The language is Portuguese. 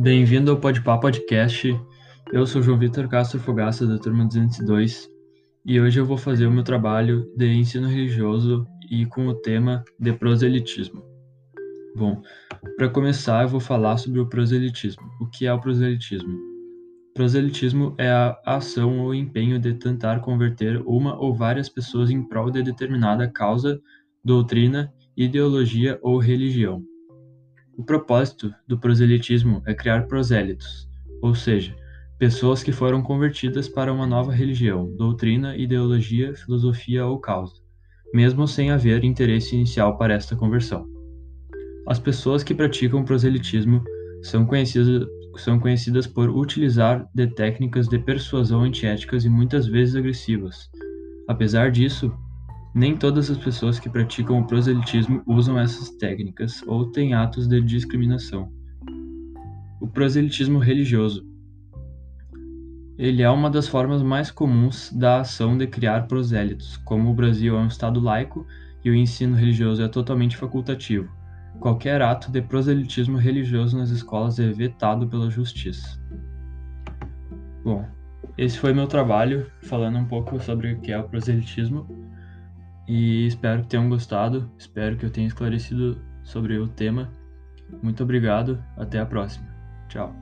Bem-vindo ao Podpah Podcast. Eu sou João Vitor Castro Fogaça, da turma 202, e hoje eu vou fazer o meu trabalho de ensino religioso e com o tema de proselitismo. Bom, para começar, eu vou falar sobre o proselitismo. O que é o proselitismo? Proselitismo é a ação ou empenho de tentar converter uma ou várias pessoas em prol de determinada causa, doutrina, ideologia ou religião. Propósito do proselitismo é criar prosélitos, ou seja, pessoas que foram convertidas para uma nova religião, doutrina, ideologia, filosofia ou causa, mesmo sem haver interesse inicial para esta conversão. As pessoas que praticam proselitismo são conhecidas, são conhecidas por utilizar de técnicas de persuasão antiéticas e muitas vezes agressivas. Apesar disso, nem todas as pessoas que praticam o proselitismo usam essas técnicas ou têm atos de discriminação. O proselitismo religioso. Ele é uma das formas mais comuns da ação de criar prosélitos. Como o Brasil é um estado laico e o ensino religioso é totalmente facultativo, qualquer ato de proselitismo religioso nas escolas é vetado pela justiça. Bom, esse foi meu trabalho falando um pouco sobre o que é o proselitismo. E espero que tenham gostado, espero que eu tenha esclarecido sobre o tema. Muito obrigado, até a próxima. Tchau.